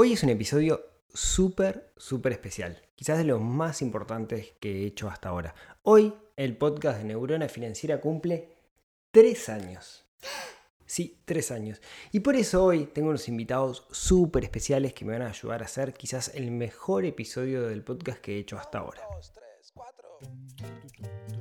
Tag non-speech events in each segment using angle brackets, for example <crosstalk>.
Hoy es un episodio súper, súper especial. Quizás de los más importantes que he hecho hasta ahora. Hoy el podcast de Neurona Financiera cumple tres años. Sí, tres años. Y por eso hoy tengo unos invitados súper especiales que me van a ayudar a hacer quizás el mejor episodio del podcast que he hecho hasta ahora. Neurona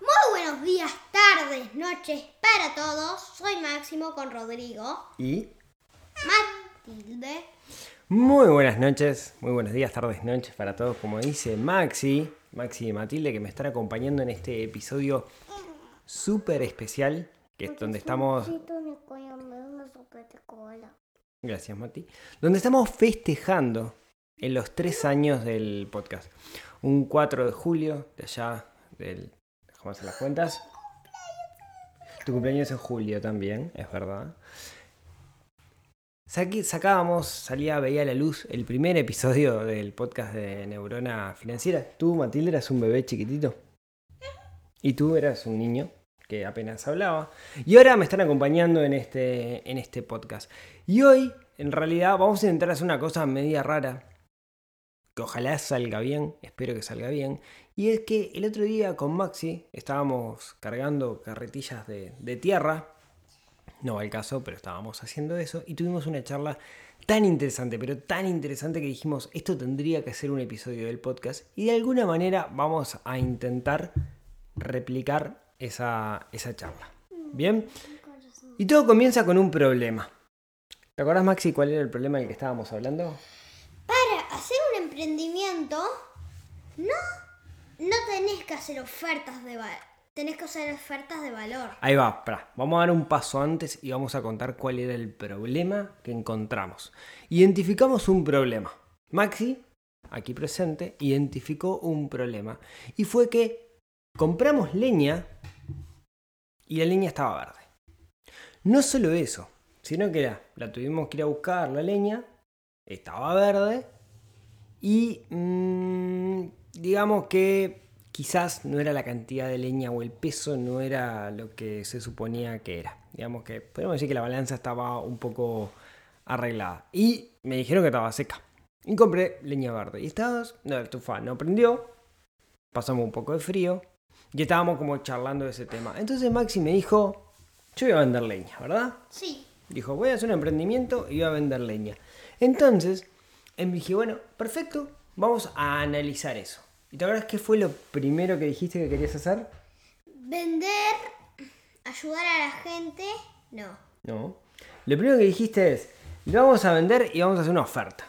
Muy buenos días, tardes, noches para todos. Soy Máximo con Rodrigo, Y Matilde. muy buenas noches, muy buenos días, tardes, noches para todos. Como dice Maxi, Maxi y Matilde, que me están acompañando en este episodio súper especial, que es donde estamos Gracias, Mati. Donde estamos festejando en los tres años del podcast. Un 4 de julio, de allá del. Déjame hacer las cuentas. Tu cumpleaños en julio también, es verdad. Sacábamos, salía, veía a la luz el primer episodio del podcast de Neurona Financiera. Tú, Matilde, eras un bebé chiquitito. Y tú eras un niño que apenas hablaba. Y ahora me están acompañando en este, en este podcast. Y hoy, en realidad, vamos a intentar hacer una cosa media rara. Que ojalá salga bien, espero que salga bien. Y es que el otro día con Maxi estábamos cargando carretillas de, de tierra. No va el caso, pero estábamos haciendo eso. Y tuvimos una charla tan interesante, pero tan interesante que dijimos, esto tendría que ser un episodio del podcast. Y de alguna manera vamos a intentar replicar esa, esa charla. ¿Bien? Y todo comienza con un problema. ¿Te acordás, Maxi, cuál era el problema del que estábamos hablando? Para hacer un emprendimiento, no, no tenés que hacer ofertas de valor. Tenés que hacer ofertas de valor. Ahí va, pará. Vamos a dar un paso antes y vamos a contar cuál era el problema que encontramos. Identificamos un problema. Maxi, aquí presente, identificó un problema. Y fue que compramos leña y la leña estaba verde. No solo eso, sino que la, la tuvimos que ir a buscar, la leña, estaba verde y mm, digamos que quizás no era la cantidad de leña o el peso no era lo que se suponía que era. Digamos que podemos decir que la balanza estaba un poco arreglada. Y me dijeron que estaba seca. Y compré leña verde. Y estaba, no, la estufa no prendió. Pasamos un poco de frío. Y estábamos como charlando de ese tema. Entonces Maxi me dijo, yo voy a vender leña, ¿verdad? Sí. Dijo, voy a hacer un emprendimiento y voy a vender leña. Entonces, em, dije, bueno, perfecto, vamos a analizar eso. ¿Y te acuerdas qué fue lo primero que dijiste que querías hacer? Vender, ayudar a la gente, no. No. Lo primero que dijiste es, lo vamos a vender y vamos a hacer una oferta.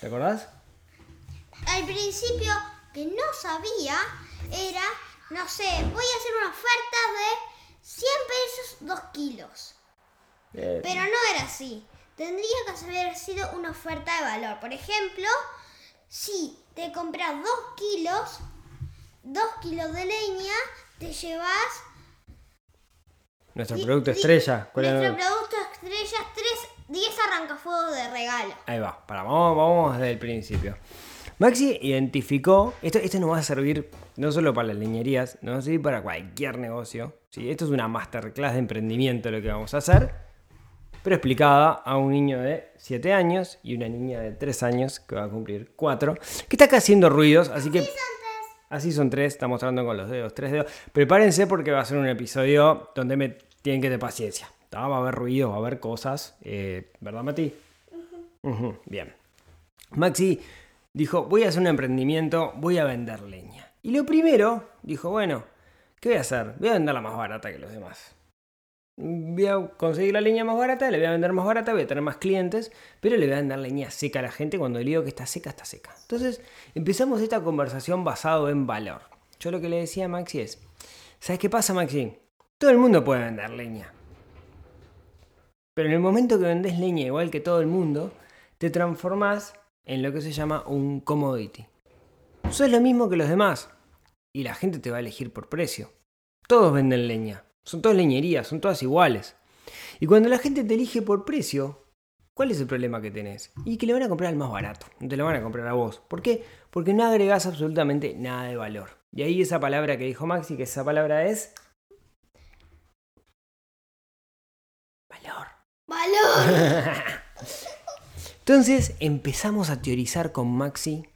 ¿Te acordás? Al principio, que no sabía, era, no sé, voy a hacer una oferta de 100 pesos 2 kilos. Pero no era así. Tendría que haber sido una oferta de valor. Por ejemplo, si te compras 2 kilos, 2 kilos de leña, te llevas... nuestro producto estrella. ¿cuál era? Nuestro producto estrella, 3, 10 arrancafuegos de regalo. Ahí va, para, vamos, vamos desde el principio. Maxi identificó, esto, esto nos va a servir no solo para las leñerías, nos va a servir para cualquier negocio. ¿sí? Esto es una masterclass de emprendimiento lo que vamos a hacer, pero explicada a un niño de 7 años y una niña de 3 años que va a cumplir 4, que está acá haciendo ruidos, así que... Así son tres, estamos hablando con los dedos, tres dedos. Prepárense porque va a ser un episodio donde me tienen que tener paciencia. ¿tá? Va a haber ruido, va a haber cosas. eh, ¿Verdad, Mati? Bien. Maxi dijo, voy a hacer un emprendimiento, voy a vender leña. Y lo primero, dijo, bueno, ¿qué voy a hacer? Voy a venderla más barata que los demás. Voy a conseguir la leña más barata, le voy a vender más barata, voy a tener más clientes, pero le voy a vender leña seca a la gente cuando le digo que está seca, está seca. Entonces empezamos esta conversación basado en valor. Yo lo que le decía a Maxi es, ¿sabes qué pasa Maxi? Todo el mundo puede vender leña. Pero en el momento que vendes leña igual que todo el mundo, te transformás en lo que se llama un commodity. Sos lo mismo que los demás. Y la gente te va a elegir por precio. Todos venden leña. Son todas leñerías, son todas iguales. Y cuando la gente te elige por precio, ¿cuál es el problema que tenés? Y que le van a comprar al más barato. No te lo van a comprar a vos. ¿Por qué? Porque no agregás absolutamente nada de valor. Y ahí esa palabra que dijo Maxi, que esa palabra es... Valor. ¡Valor! <laughs> Entonces empezamos a teorizar con Maxi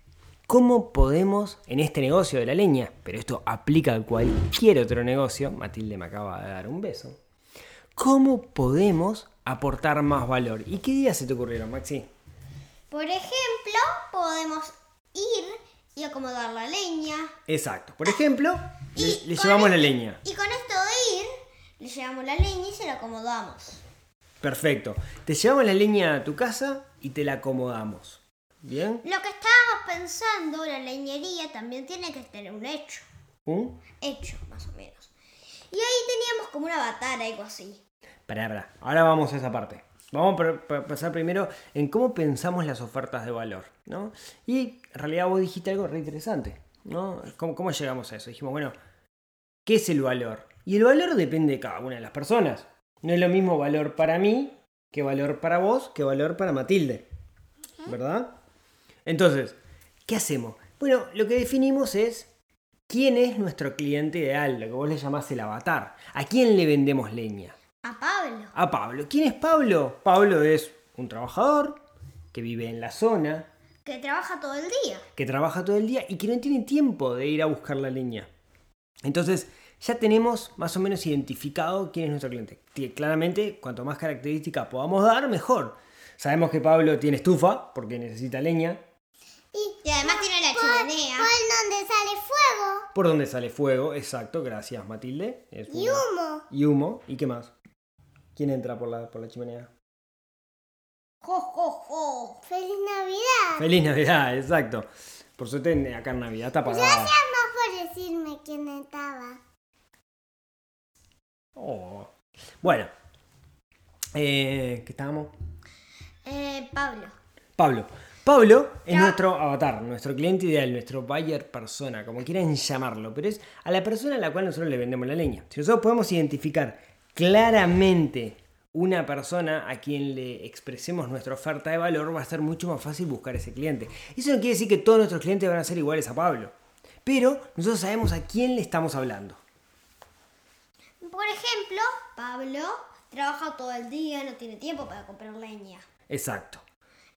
cómo podemos, en este negocio de la leña, pero esto aplica a cualquier otro negocio, Matilde me acaba de dar un beso, cómo podemos aportar más valor. ¿Y qué días se te ocurrieron, Maxi? Por ejemplo, podemos ir y acomodar la leña. Exacto. Por ejemplo, le, llevamos la el- leña. Y con esto de ir, le llevamos la leña y se la acomodamos. Perfecto. Te llevamos la leña a tu casa y te la acomodamos. ¿Bien? Lo que estábamos pensando, la leñería también tiene que tener un hecho. ¿Un? Hecho, más o menos. Y ahí teníamos como un avatar, algo así. Pará, pará. Ahora vamos a esa parte. Vamos a pensar primero en cómo pensamos las ofertas de valor, ¿no? Y en realidad vos dijiste algo re interesante, ¿no? ¿Cómo, cómo llegamos a eso? Dijimos, bueno, ¿qué es el valor? Y el valor depende de cada una de las personas. No es lo mismo valor para mí que valor para vos que valor para Matilde, ¿verdad? Entonces, ¿qué hacemos? Bueno, lo que definimos es quién es nuestro cliente ideal, lo que vos le llamás el avatar. ¿A quién le vendemos leña? A Pablo. a Pablo. ¿Quién es Pablo? Pablo es un trabajador que vive en la zona, Que trabaja todo el día. que trabaja todo el día y que no tiene tiempo de ir a buscar la leña. Entonces, ya tenemos más o menos identificado quién es nuestro cliente. Claramente, cuanto más características podamos dar, mejor. Sabemos que Pablo tiene estufa porque necesita leña. Y además tiene la chimenea. donde sale fuego Por donde sale fuego, exacto, gracias Matilde. Es y una- humo. Y humo. ¿Y qué más? ¿Quién entra por la, por la chimenea? Jo, jo, jo. ¡Feliz Navidad! Feliz Navidad, exacto. Por suerte acá en Navidad está apagada. Gracias más por decirme quién estaba. Oh. Bueno. Eh, ¿Qué estábamos? Eh, Pablo. Pablo. Pablo es nuestro avatar, nuestro cliente ideal, nuestro buyer persona, como quieran llamarlo, pero es a la persona a la cual nosotros le vendemos la leña. Si nosotros podemos identificar claramente una persona a quien le expresemos nuestra oferta de valor, va a ser mucho más fácil buscar ese cliente. Eso no quiere decir que todos nuestros clientes van a ser iguales a Pablo, pero nosotros sabemos a quién le estamos hablando. Por ejemplo, Pablo trabaja todo el día, no tiene tiempo para comprar leña. Exacto.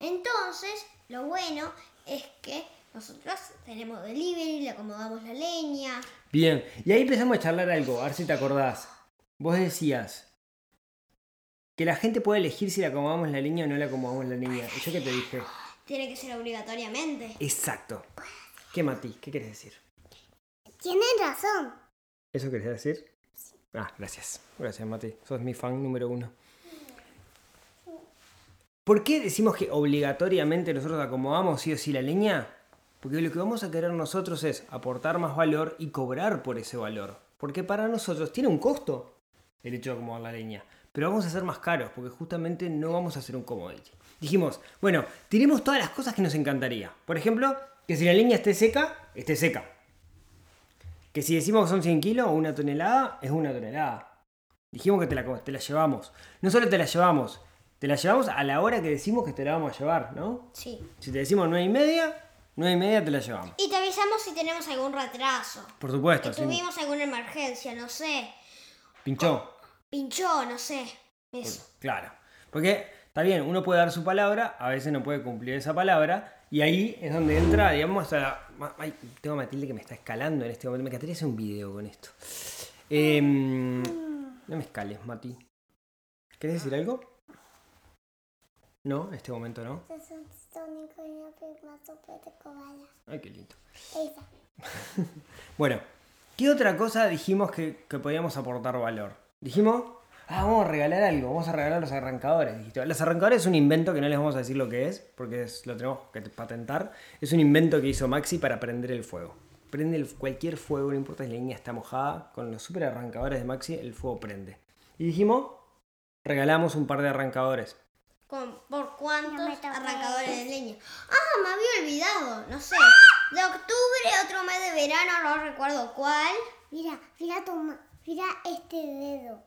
Entonces, lo bueno es que nosotros tenemos delivery, le acomodamos la leña. Bien, y ahí empezamos a charlar algo, a ver si te acordás. Vos decías que la gente puede elegir si le acomodamos la línea o no le acomodamos la línea. ¿Y yo qué te dije? Tiene que ser obligatoriamente. Exacto. ¿Qué, Mati? ¿Qué querés decir? Tienen razón. ¿Eso querés decir? Ah, gracias. Gracias, Mati. Sos mi fan número uno. ¿Por qué decimos que obligatoriamente nosotros acomodamos sí o sí la leña? Porque lo que vamos a querer nosotros es aportar más valor y cobrar por ese valor. Porque para nosotros tiene un costo el hecho de acomodar la leña. Pero vamos a ser más caros porque justamente no vamos a hacer un commodity. Dijimos, bueno, tiremos todas las cosas que nos encantaría. Por ejemplo, que si la leña esté seca, esté seca. Que si decimos que son 100 kilos o una tonelada, es una tonelada. Dijimos que te la, te la llevamos. No solo te la llevamos, te la llevamos a la hora que decimos que te la vamos a llevar, ¿no? Sí. Si te decimos 9 y media, 9 y media te la llevamos. Y te avisamos si tenemos algún retraso. Por supuesto, Si tuvimos alguna emergencia, no sé. pinchó. Pinchó, no sé. Eso. Claro. Porque está bien, uno puede dar su palabra, a veces no puede cumplir esa palabra, y ahí es donde entra, digamos, a la- ay, tengo a Matilde que me está escalando en este momento. Me encantaría hacer un video con esto. Em, no me escales, Mati. ¿Querés decir algo? No, en este momento no. Ay, qué lindo. <laughs> Bueno, ¿qué otra cosa dijimos que, que podíamos aportar valor? Dijimos, ah, vamos a regalar algo, vamos a regalar los arrancadores. dijiste. Los arrancadores es un invento que no les vamos a decir lo que es, porque es- lo tenemos que patentar. Es un invento que hizo Maxi para prender el fuego. prende el- cualquier fuego, no importa si la leña está mojada, con los super arrancadores de Maxi el fuego prende. Y dijimos, regalamos un par de arrancadores. Con- ¿Por cuántos arrancadores de leña? Ah, me había olvidado, no sé. De octubre, otro mes de verano, no recuerdo cuál. Mira, mira tu ma- mira este dedo.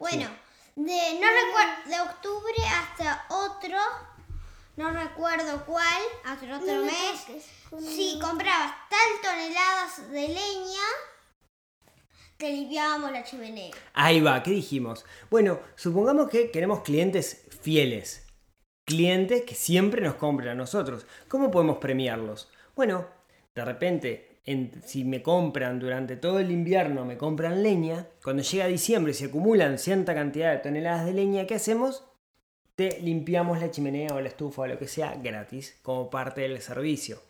Bueno, de, no recuerdo, de octubre hasta otro, no recuerdo cuál, hasta otro No me mes. Si el- comprabas tal toneladas de leña, te limpiábamos la chimenea. Ahí va, ¿qué dijimos? Bueno, supongamos que queremos clientes fieles. Clientes que siempre nos compren a nosotros. ¿Cómo podemos premiarlos? Bueno, de repente, si me compran durante todo el invierno, me compran leña, cuando llega diciembre se acumulan cierta cantidad de toneladas de leña, ¿qué hacemos? Te limpiamos la chimenea o la estufa o lo que sea gratis como parte del servicio.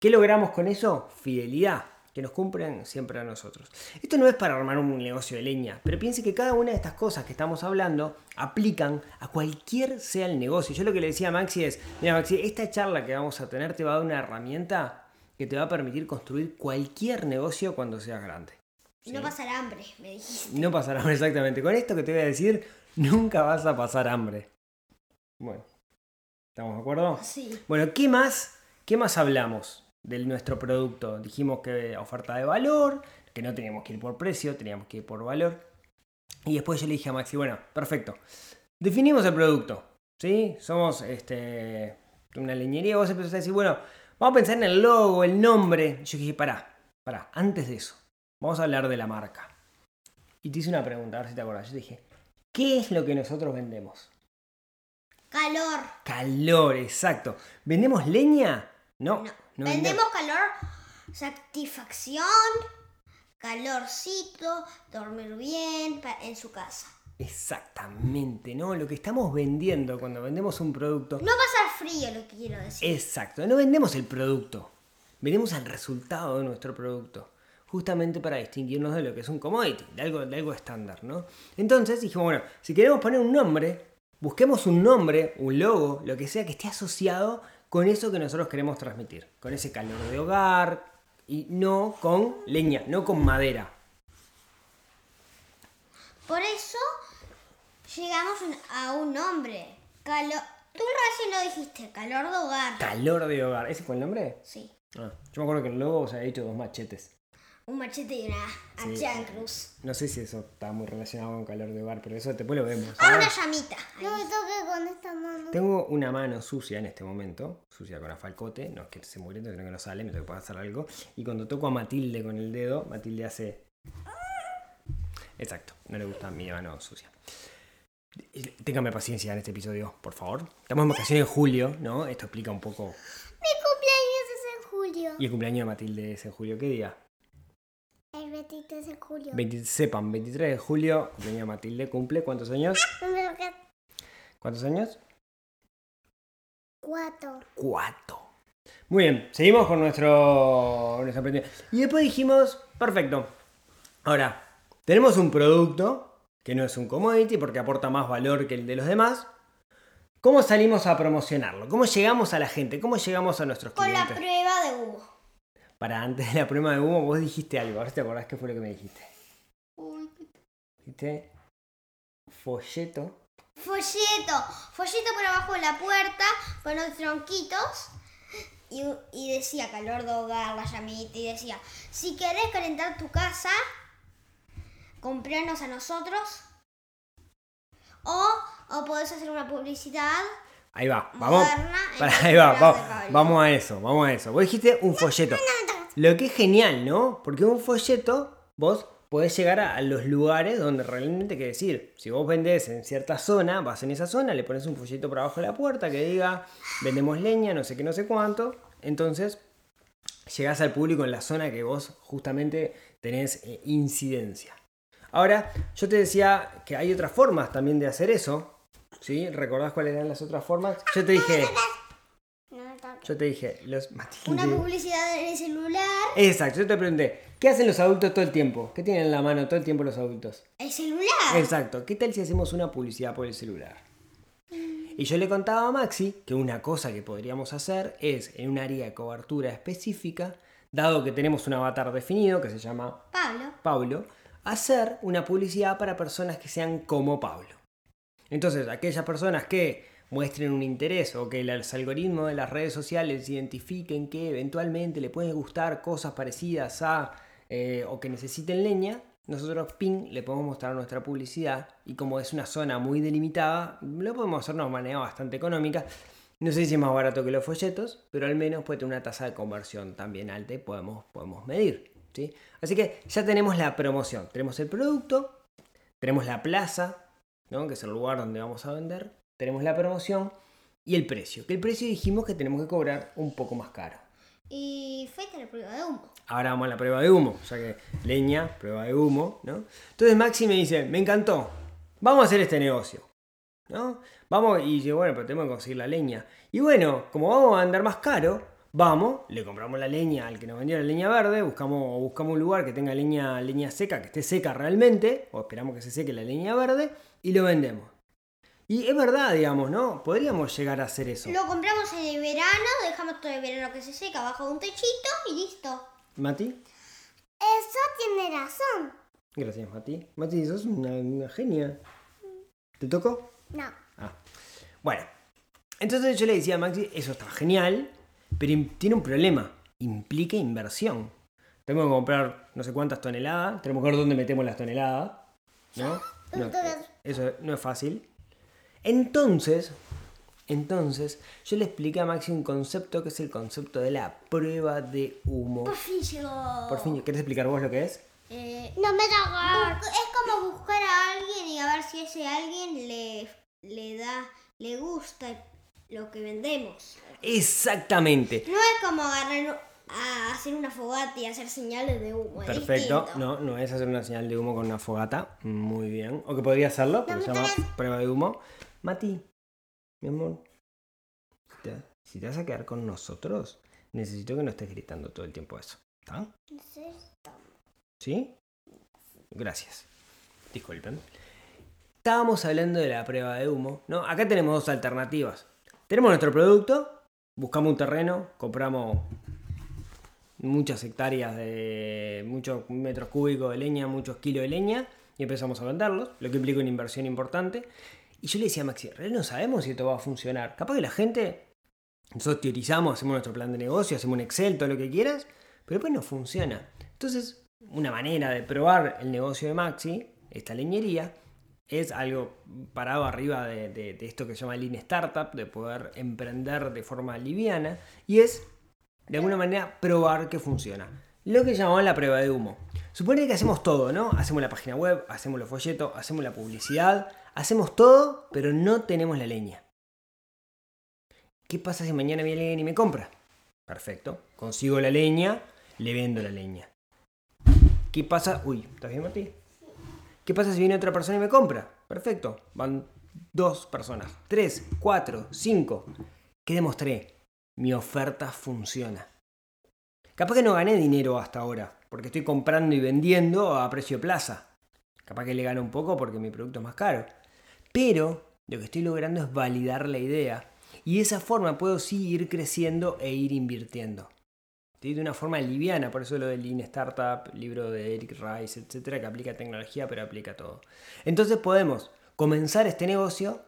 ¿Qué logramos con eso? Fidelidad, que nos cumplen siempre a nosotros. Esto no es para armar un negocio de leña, pero piense que cada una de estas cosas que estamos hablando aplican a cualquier sea el negocio. Yo lo que le decía a Maxi es, mira Maxi, esta charla que vamos a tener te va a dar una herramienta que te va a permitir construir cualquier negocio cuando seas grande. Y no pasar hambre, me dijiste. No pasará hambre exactamente. Con esto que te voy a decir, nunca vas a pasar hambre. Bueno, ¿estamos de acuerdo? Sí. Bueno, ¿qué más? ¿Qué más hablamos de nuestro producto? Dijimos que oferta de valor, que no teníamos que ir por precio, teníamos que ir por valor. Y después yo le dije a Maxi, bueno, perfecto. Definimos el producto, ¿sí? Somos este, una leñería. Vos empezaste a decir, bueno, vamos a pensar en el logo, el nombre. Yo dije, pará, pará, antes de eso, vamos a hablar de la marca. Y te hice una pregunta, a ver si te acordás. Yo dije, ¿qué es lo que nosotros vendemos? Calor. Calor, exacto. ¿Vendemos leña? No. No. no Vendemos calor, satisfacción, calorcito, dormir bien en su casa. Exactamente, ¿no? Lo que estamos vendiendo cuando vendemos un producto. No pasar frío, lo que quiero decir. Exacto, no vendemos el producto. Vendemos el resultado de nuestro producto. Justamente para distinguirnos de lo que es un commodity, de algo, de algo estándar, ¿no? Entonces dijimos, bueno, si queremos poner un nombre, busquemos un nombre, un logo, lo que sea que esté asociado con eso que nosotros queremos transmitir. Con ese calor de hogar y no con leña, no con madera. Por eso llegamos a un nombre. Calor. Tú recién lo dijiste, calor de hogar. Calor de hogar. ¿Ese fue el nombre? Sí. Ah, yo me acuerdo que en el logo se había dicho dos machetes. Un machete y una Sí. hacha en cruz. No sé si eso está muy relacionado con calor de hogar, pero eso después lo vemos. ¿ah? una llamita. ahí. No me toques con esta mano. Tengo una mano sucia en este momento, sucia con afalcote, no es que se muriendo, sino que no sale, me tengo que pasar algo. Y cuando toco a Matilde con el dedo, Matilde hace. Exacto, no le gusta mi mano sucia. Téngame paciencia en este episodio, por favor. Estamos en vacaciones en julio, ¿no? Esto explica un poco. Mi cumpleaños es en julio. Y el cumpleaños de Matilde es en julio, ¿qué día? El 23 de julio. 20 sepan, 23 de julio, cumpleaños de Matilde, cumple. ¿Cuántos años? Que- ¿Cuántos años? cuatro. Cuatro. Muy bien, seguimos con nuestro, nuestro. Y después dijimos, perfecto. Ahora, tenemos un producto que no es un commodity porque aporta más valor que el de los demás. ¿Cómo salimos a promocionarlo? ¿Cómo llegamos a la gente? ¿Cómo llegamos a nuestros Con la clientes? prueba de humo. Para antes de la prueba de humo, vos dijiste algo. A ver si te acordás qué fue lo que me dijiste. Dijiste folleto. Folleto. Folleto por abajo de la puerta, con los tronquitos. Y, y decía calor de hogar, la llamita. Y decía, si querés calentar tu casa, compranos a nosotros. O, o podés hacer una publicidad. Ahí va, vamos. En ahí va, el va- de cable. vamos a eso, vamos a eso. Vos dijiste un folleto. Lo que es genial, ¿no? Porque un folleto, vos podés llegar a, a los lugares donde realmente que decir. Si vos vendés en cierta zona, vas en esa zona, le pones un folleto por abajo de la puerta que diga vendemos leña, no sé qué, no sé cuánto. Entonces, llegás al público en la zona que vos justamente tenés eh, incidencia. Ahora, yo te decía que hay otras formas también de hacer eso. ¿Sí? ¿Recordás cuáles eran las otras formas? Yo te dije. Yo te dije, los Una publicidad en el celular. Exacto, yo te pregunté, ¿qué hacen los adultos todo el tiempo? ¿Qué tienen en la mano todo el tiempo los adultos? El celular. Exacto, ¿qué tal si hacemos una publicidad por el celular? Y yo le contaba a Maxi que una cosa que podríamos hacer es en un área de cobertura específica, dado que tenemos un avatar definido que se llama Pablo. Pablo, hacer una publicidad para personas que sean como Pablo. Entonces, aquellas personas que muestren un interés o que los algoritmos de las redes sociales identifiquen que eventualmente le pueden gustar cosas parecidas a eh, o que necesiten leña, nosotros ping le podemos mostrar nuestra publicidad y como es una zona muy delimitada, lo podemos hacer de una manera bastante económica. No sé si es más barato que los folletos, pero al menos puede tener una tasa de conversión también alta y podemos, podemos medir. ¿Sí? Así que ya tenemos la promoción, tenemos el producto, tenemos la plaza, ¿no? que es el lugar donde vamos a vender, tenemos la promoción y el precio. Que el precio dijimos que tenemos que cobrar un poco más caro. Y fuiste a la prueba de humo. Ahora vamos a la prueba de humo, ya que leña, prueba de humo, ¿no? Entonces Maxi me dice, me encantó, vamos a hacer este negocio, ¿no? Vamos, y yo, bueno, pero tenemos que conseguir la leña. Y bueno, como vamos a andar más caro, vamos, le compramos la leña al que nos vendió la leña verde, buscamos, buscamos un lugar que tenga leña, leña seca, que esté seca realmente, o esperamos que se seque la leña verde, y lo vendemos. Y es verdad, digamos, ¿no? Podríamos llegar a hacer eso. Lo compramos en el verano, dejamos todo el verano que se seca bajo un techito y listo. Mati, Eso tiene razón. gracias Mati. Mati, sos una, una genia. ¿Te tocó? No. Ah. Bueno, entonces yo le decía a Maxi, eso está genial, pero tiene un problema, implica inversión. Tenemos que comprar no sé cuántas toneladas, tenemos que ver dónde metemos las toneladas, ¿no? <laughs> No, eso no es fácil. Entonces, entonces, yo le expliqué a Maxi un concepto que es el concepto de la prueba de humo. Por fin llegó. Por fin, ¿querés explicar vos lo que es? Eh, No me da es como buscar a alguien y a ver si ese alguien le, le da, le gusta lo que vendemos. Exactamente. No es como agarrar a hacer una fogata y hacer señales de humo. Perfecto, distinto. no, no es hacer una señal de humo con una fogata, muy bien. O que podría hacerlo, porque se llama prueba de humo. Mati, mi amor, si te vas a quedar con nosotros, necesito que no estés gritando todo el tiempo eso. ¿Está? ¿Sí? Gracias. Disculpen. Estábamos hablando de la prueba de humo, ¿no? Acá tenemos dos alternativas. Tenemos nuestro producto, buscamos un terreno, compramos muchas hectáreas de muchos metros cúbicos de leña, muchos kilos de leña y empezamos a venderlos, lo que implica una inversión importante. Y yo le decía a Maxi, en realidad no sabemos si esto va a funcionar. Capaz que la gente, nosotros teorizamos, hacemos nuestro plan de negocio, hacemos un Excel, todo lo que quieras, pero después no funciona. Entonces, una manera de probar el negocio de Maxi, esta leñería, es algo parado arriba de, de- esto que se llama Lean Startup, de poder emprender de forma liviana, y es, de alguna manera, probar que funciona. Lo que llamamos la prueba de humo. Supone que hacemos todo, ¿no? Hacemos la página web, hacemos los folletos, hacemos la publicidad, hacemos todo, pero no tenemos la leña. ¿Qué pasa si mañana viene alguien y me compra? Perfecto, consigo la leña, le vendo la leña. ¿Qué pasa? Uy, ¿estás bien, Mati? ¿Qué pasa si viene otra persona y me compra? Perfecto. Van dos personas. Tres, cuatro, cinco. ¿Qué demostré? Mi oferta funciona. Capaz que no gané dinero hasta ahora, porque estoy comprando y vendiendo a precio plaza. Capaz que le gano un poco porque mi producto es más caro. Pero lo que estoy logrando es validar la idea. Y de esa forma puedo sí ir creciendo e ir invirtiendo. De una forma liviana, por eso lo del Lean Startup, libro de Eric Rice, etcétera, que aplica tecnología pero aplica todo. Entonces podemos comenzar este negocio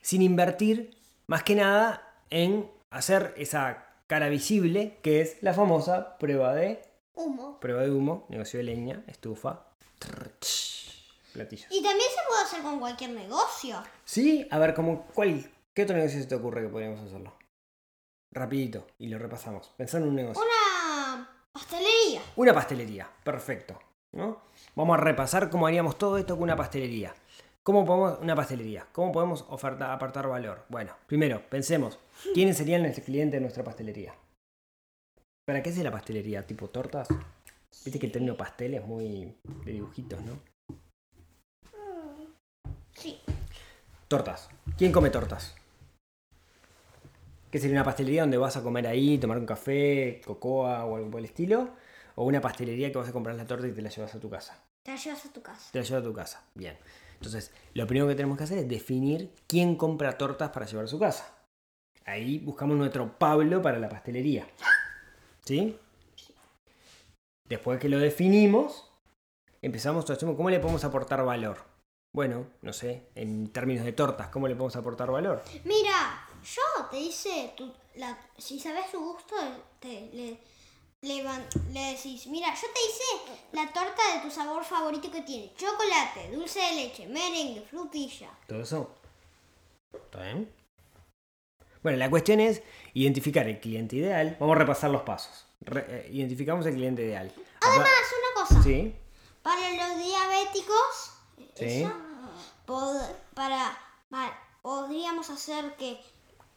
sin invertir más que nada en hacer esa cara visible que es la famosa prueba de Humo. prueba de humo, negocio de leña, estufa, platillos. Y también se puede hacer con cualquier negocio. Sí, a ver, como, ¿cuál, ¿qué otro negocio se te ocurre que podríamos hacerlo? Rapidito, y lo repasamos. Pensar en un negocio. Una pastelería. Una pastelería, perfecto. ¿no? Vamos a repasar cómo haríamos todo esto con una pastelería. ¿Cómo podemos, una pastelería, cómo podemos ofertar, apartar valor? Bueno, primero, pensemos, ¿quiénes serían los clientes de nuestra pastelería? ¿Para qué es la pastelería? ¿Tipo tortas? Viste que el término pastel es muy de dibujitos, ¿no? Sí. Tortas. ¿Quién come tortas? ¿Qué sería una pastelería donde vas a comer ahí, tomar un café, cocoa o algo por el estilo? ¿O una pastelería que vas a comprar la torta y te la llevas a tu casa? Te la llevas a tu casa. te la llevas a tu casa. Bien. Entonces, lo primero que tenemos que hacer es definir quién compra tortas para llevar a su casa. Ahí buscamos nuestro Pablo para la pastelería. ¿Sí? Después que lo definimos, empezamos a decir cómo le podemos aportar valor. Bueno, no sé, en términos de tortas, ¿cómo le podemos aportar valor? Mira, yo te dice, tu- la- si sabes su gusto, te, le, le, van- le decís, mira, yo te hice la torta de tu sabor favorito que tiene. Chocolate, dulce de leche, merengue, frutilla. ¿Todo eso? ¿Está bien? Bueno, la cuestión es identificar el cliente ideal. Vamos a repasar los pasos. Re- eh, identificamos el cliente ideal. Además, una cosa. Sí, Para los diabéticos, Sí. eso, pod- para, pa- podríamos hacer que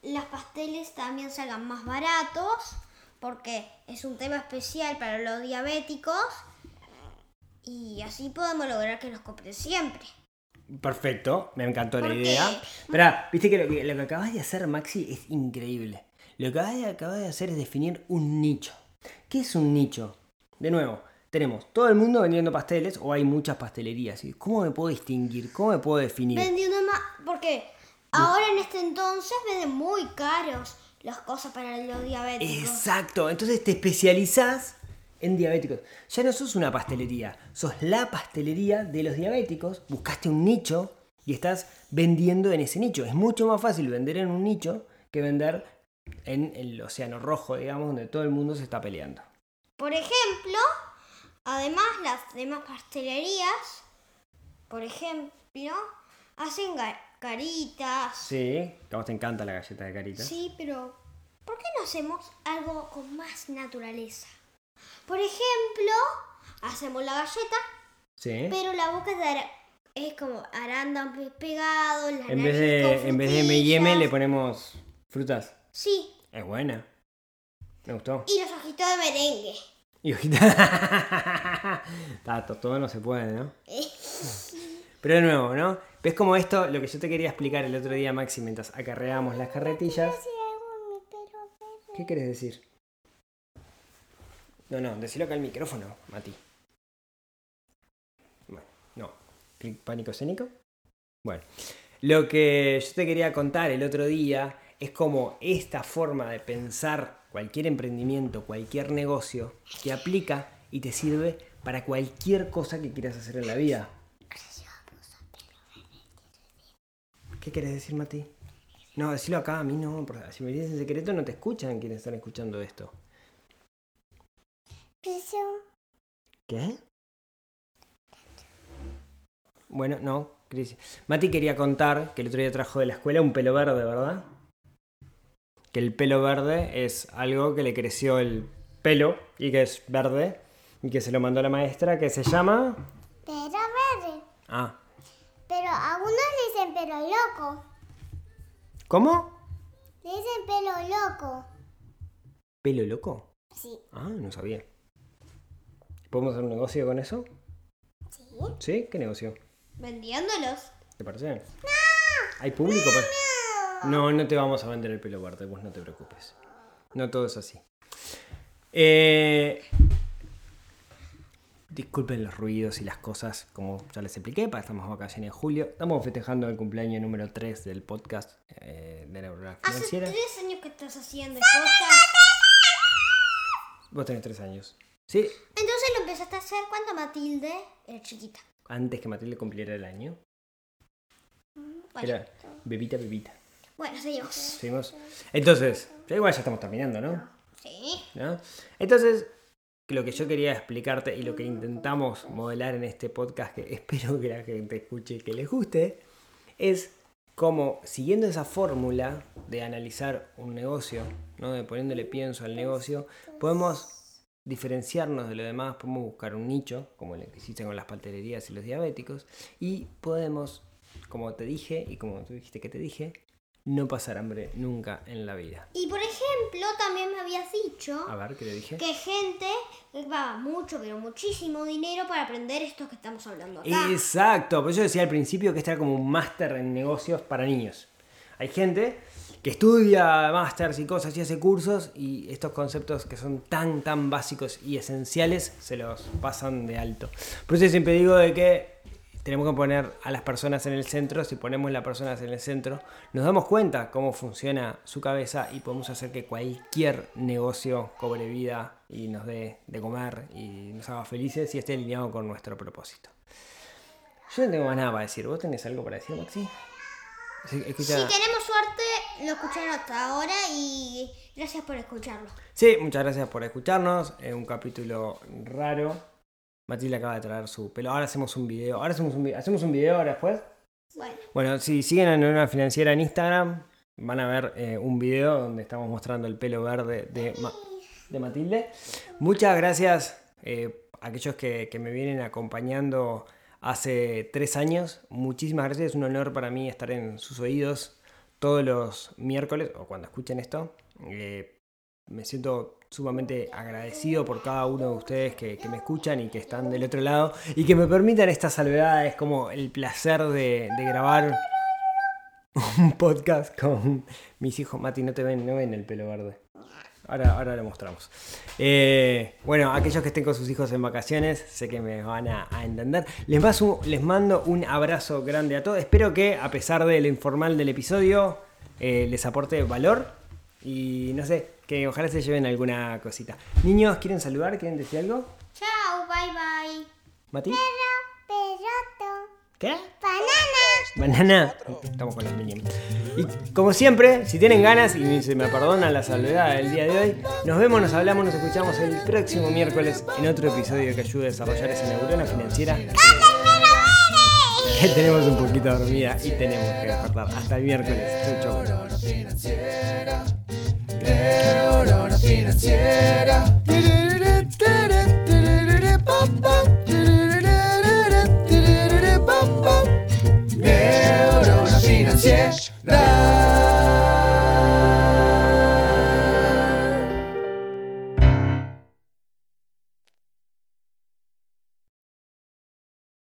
los pasteles también salgan más baratos, porque es un tema especial para los diabéticos, y así podemos lograr que los compren siempre. perfecto. Me encantó la idea. Esperá, viste que lo, que lo que acabas de hacer, Maxi, es increíble. Lo que acabas de, acabas de hacer es definir un nicho. ¿Qué es un nicho? De nuevo, tenemos todo el mundo vendiendo pasteles o hay muchas pastelerías. ¿Y ¿Cómo me puedo distinguir? ¿Cómo me puedo definir? Vendiendo más, porque ahora en este entonces venden muy caros las cosas para los diabéticos. Exacto, entonces te especializás en diabéticos. Ya no sos una pastelería, sos la pastelería de los diabéticos, buscaste un nicho y estás vendiendo en ese nicho. Es mucho más fácil vender en un nicho que vender en el océano rojo, digamos, donde todo el mundo se está peleando. Por ejemplo, además las demás pastelerías, por ejemplo, hacen caritas. Sí, a vos te encanta la galleta de carita. Sí, pero ¿por qué no hacemos algo con más naturaleza? Por ejemplo, hacemos la galleta, Sí. pero la boca es, de ara- es como arándanos pegados, la En vez de, en vez de M&M le ponemos frutas. Sí, Es buena. Me gustó. y los ojitos de merengue. Y hojita. <laughs> Tato, todo no se puede, ¿no? <laughs> Pero de nuevo, ¿no? ¿Ves como esto, lo que yo te quería explicar el otro día, Maxi, mientras acarreábamos las carretillas? ¿Qué querés decir? No, no, decilo acá al micrófono, Mati. Bueno, no. ¿Clic ¿Pánico escénico? Bueno, lo que yo te quería contar el otro día es como esta forma de pensar cualquier emprendimiento, cualquier negocio, te aplica y te sirve para cualquier cosa que quieras hacer en la vida. ¿Qué querés decir, Mati? No, decilo acá, a mí no, porque si me dices en secreto no te escuchan quienes están escuchando esto. Piso. ¿Qué? Bueno, no, Cris. Mati quería contar que el otro día trajo de la escuela un pelo verde, ¿verdad? Que el pelo verde es algo que le creció el pelo y que es verde y que se lo mandó la maestra que se llama... Pero verde. Ah, pelo loco. ¿cómo? Le dicen pelo loco. ¿Pelo loco? Sí. Ah, no sabía. ¿Podemos hacer un negocio con eso? Sí. ¿Sí? ¿Qué negocio? Vendiéndolos. ¿Te parece? ¡No! ¿Hay público? para- No, no te vamos a vender el pelo verde, vos no te preocupes. No todo es así. Eh, Disculpen los ruidos y las cosas, como ya les expliqué, para estamos vacaciones en julio. Estamos festejando el cumpleaños número 3 del podcast eh, de Neurona Hace Financiera. tres años que estás haciendo el podcast. Vos tenés 3 años. Sí, Entonces lo empezaste a hacer cuando Matilde era chiquita. antes que Matilde cumpliera el año. Bueno, Era bebita, bebita. bueno seguimos. ¿Seguimos? Entonces, ya igual ya estamos terminando, ¿no? Sí. ¿no? Entonces, lo que yo quería explicarte y lo que intentamos modelar en este podcast, que <laughs> espero que la gente escuche y que les guste, es como siguiendo esa fórmula de analizar un negocio, ¿no? de poniéndole pienso al negocio, podemos diferenciarnos de lo demás, podemos buscar un nicho, como el que hiciste con las pastelerías y los diabéticos, y podemos, como te dije y como tú dijiste que te dije, no pasar hambre nunca en la vida. Y por ejemplo, también me habías dicho A ver, ¿qué te dije? que gente paga mucho, pero muchísimo dinero para aprender esto que estamos hablando acá. Exacto, por eso decía al principio que este era como un máster en negocios para niños. hay gente que estudia másters y cosas y hace cursos y estos conceptos que son tan, tan básicos y esenciales se los pasan de alto. Por eso siempre digo de que tenemos que poner a las personas en el centro. Si ponemos las personas en el centro, nos damos cuenta cómo funciona su cabeza y podemos hacer que cualquier negocio cobre vida y nos dé de comer y nos haga felices y esté alineado con nuestro propósito. Yo no tengo más nada para decir. ¿Vos tenés algo para decir, Maxi? Sí, escucha- Si tenemos suerte, lo escucharon hasta ahora y gracias por escucharlo. Sí, muchas gracias por escucharnos. Es un capítulo raro. Matilde acaba de traer su pelo. Ahora hacemos un video. Ahora hacemos un, vi- hacemos un video ahora después. Bueno, Bueno, si siguen a Neurona Financiera en Instagram, van a ver eh, un video donde estamos mostrando el pelo verde de, Ma- de Matilde. Muchas gracias eh, a aquellos que, que me vienen acompañando hace tres años. Muchísimas gracias. Es un honor para mí estar en sus oídos todos los miércoles o cuando escuchen esto. Eh, me siento sumamente agradecido por cada uno de ustedes que, me escuchan y que están del otro lado y que me permitan estas salvedades como el placer de, grabar un podcast con mis hijos. Mati, no te ven, no ven el pelo verde. Ahora, ahora lo mostramos. Eh, bueno, aquellos que estén con sus hijos en vacaciones, sé que me van a, entender. Les mando un abrazo grande a todos. Espero que, a pesar de lo informal del episodio, eh, les aporte valor. Y no sé, que ojalá se lleven alguna cosita. Niños, ¿quieren saludar? ¿Quieren decir algo? chao, bye bye. ¿Mati? Peroto. ¿Qué? Banana. Banana. Estamos con los Minions. Y como siempre, si tienen ganas y se me perdonan la salvedad del día de hoy, nos vemos, nos hablamos, nos escuchamos el próximo miércoles en otro episodio que ayude a desarrollar esa neurona financiera. Que tenemos un poquito dormida y tenemos que despertar. Hasta el miércoles. Chau, chau. Financiera. Neurona financiera.